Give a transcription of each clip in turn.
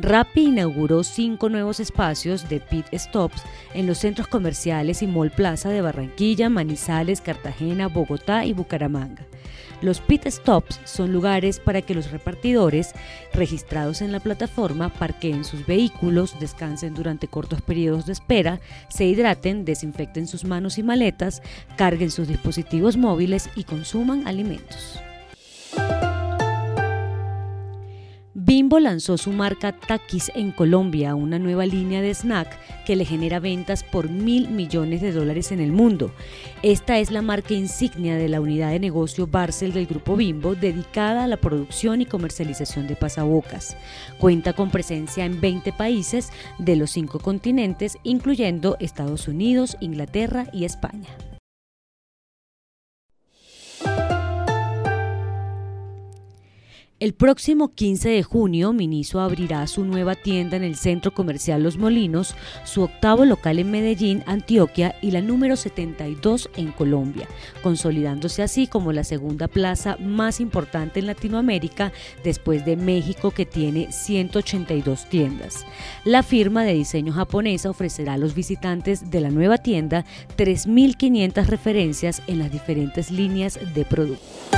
Rappi inauguró cinco nuevos espacios de pit stops en los centros comerciales y Mall Plaza de Barranquilla, Manizales, Cartagena, Bogotá y Bucaramanga. Los pit stops son lugares para que los repartidores registrados en la plataforma parqueen sus vehículos, descansen durante cortos periodos de espera, se hidraten, desinfecten sus manos y maletas, carguen sus dispositivos móviles y consuman alimentos. Bimbo lanzó su marca Takis en Colombia, una nueva línea de snack que le genera ventas por mil millones de dólares en el mundo. Esta es la marca insignia de la unidad de negocio Barcel del grupo Bimbo, dedicada a la producción y comercialización de pasabocas. Cuenta con presencia en 20 países de los cinco continentes, incluyendo Estados Unidos, Inglaterra y España. El próximo 15 de junio, Miniso abrirá su nueva tienda en el Centro Comercial Los Molinos, su octavo local en Medellín, Antioquia y la número 72 en Colombia, consolidándose así como la segunda plaza más importante en Latinoamérica después de México que tiene 182 tiendas. La firma de diseño japonesa ofrecerá a los visitantes de la nueva tienda 3.500 referencias en las diferentes líneas de producto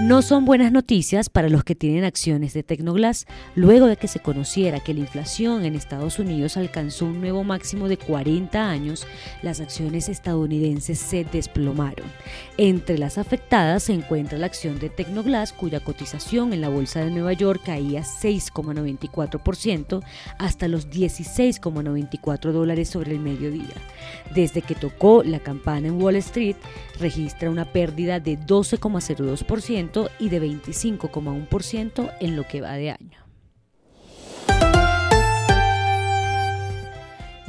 No son buenas noticias para los que tienen acciones de Tecnoglass, luego de que se conociera que la inflación en Estados Unidos alcanzó un nuevo máximo de 40 años, las acciones estadounidenses se desplomaron. Entre las afectadas se encuentra la acción de Tecnoglass, cuya cotización en la Bolsa de Nueva York caía 6,94% hasta los 16,94 dólares sobre el mediodía. Desde que tocó la campana en Wall Street, registra una pérdida de 12,02% y de 25,1% en lo que va de año.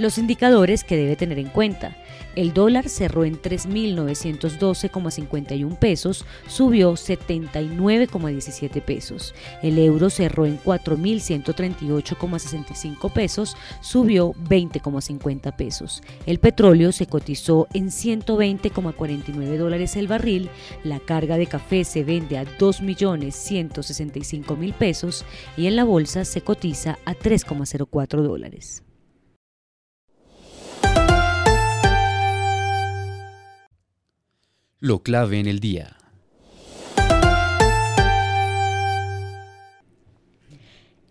Los indicadores que debe tener en cuenta. El dólar cerró en 3.912,51 pesos, subió 79,17 pesos. El euro cerró en 4.138,65 pesos, subió 20,50 pesos. El petróleo se cotizó en 120,49 dólares el barril. La carga de café se vende a 2.165.000 pesos y en la bolsa se cotiza a 3,04 dólares. Lo clave en el día.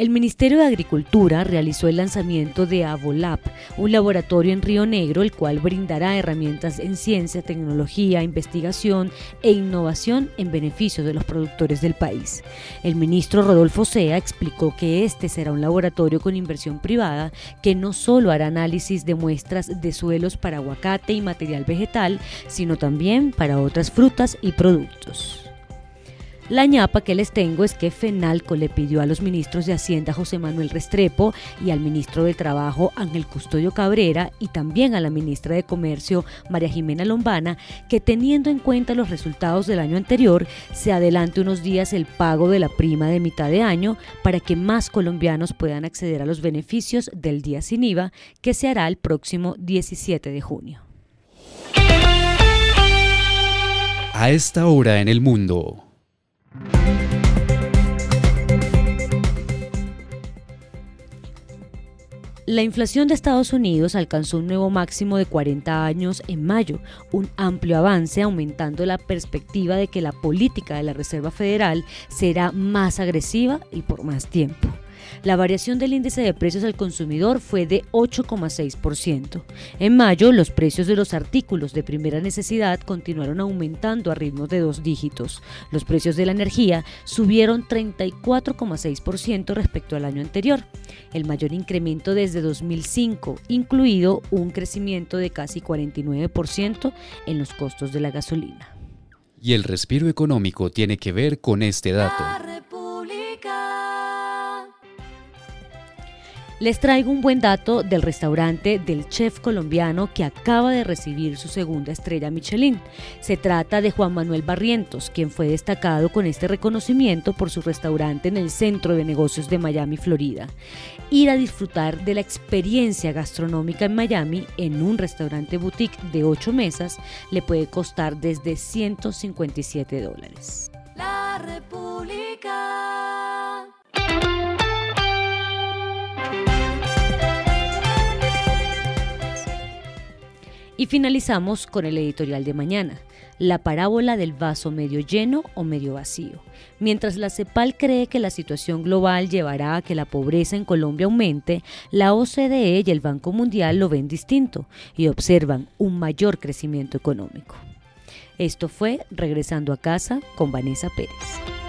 El Ministerio de Agricultura realizó el lanzamiento de Avolab, un laboratorio en Río Negro, el cual brindará herramientas en ciencia, tecnología, investigación e innovación en beneficio de los productores del país. El ministro Rodolfo Sea explicó que este será un laboratorio con inversión privada que no solo hará análisis de muestras de suelos para aguacate y material vegetal, sino también para otras frutas y productos. La ñapa que les tengo es que FENALCO le pidió a los ministros de Hacienda José Manuel Restrepo y al ministro de Trabajo Ángel Custodio Cabrera y también a la ministra de Comercio María Jimena Lombana que teniendo en cuenta los resultados del año anterior se adelante unos días el pago de la prima de mitad de año para que más colombianos puedan acceder a los beneficios del día sin IVA que se hará el próximo 17 de junio. A esta hora en el mundo. La inflación de Estados Unidos alcanzó un nuevo máximo de 40 años en mayo, un amplio avance aumentando la perspectiva de que la política de la Reserva Federal será más agresiva y por más tiempo. La variación del índice de precios al consumidor fue de 8,6%. En mayo, los precios de los artículos de primera necesidad continuaron aumentando a ritmos de dos dígitos. Los precios de la energía subieron 34,6% respecto al año anterior, el mayor incremento desde 2005, incluido un crecimiento de casi 49% en los costos de la gasolina. Y el respiro económico tiene que ver con este dato. Les traigo un buen dato del restaurante del chef colombiano que acaba de recibir su segunda estrella Michelin. Se trata de Juan Manuel Barrientos, quien fue destacado con este reconocimiento por su restaurante en el centro de negocios de Miami, Florida. Ir a disfrutar de la experiencia gastronómica en Miami en un restaurante boutique de 8 mesas le puede costar desde 157 dólares. La República. Y finalizamos con el editorial de mañana, la parábola del vaso medio lleno o medio vacío. Mientras la CEPAL cree que la situación global llevará a que la pobreza en Colombia aumente, la OCDE y el Banco Mundial lo ven distinto y observan un mayor crecimiento económico. Esto fue Regresando a casa con Vanessa Pérez.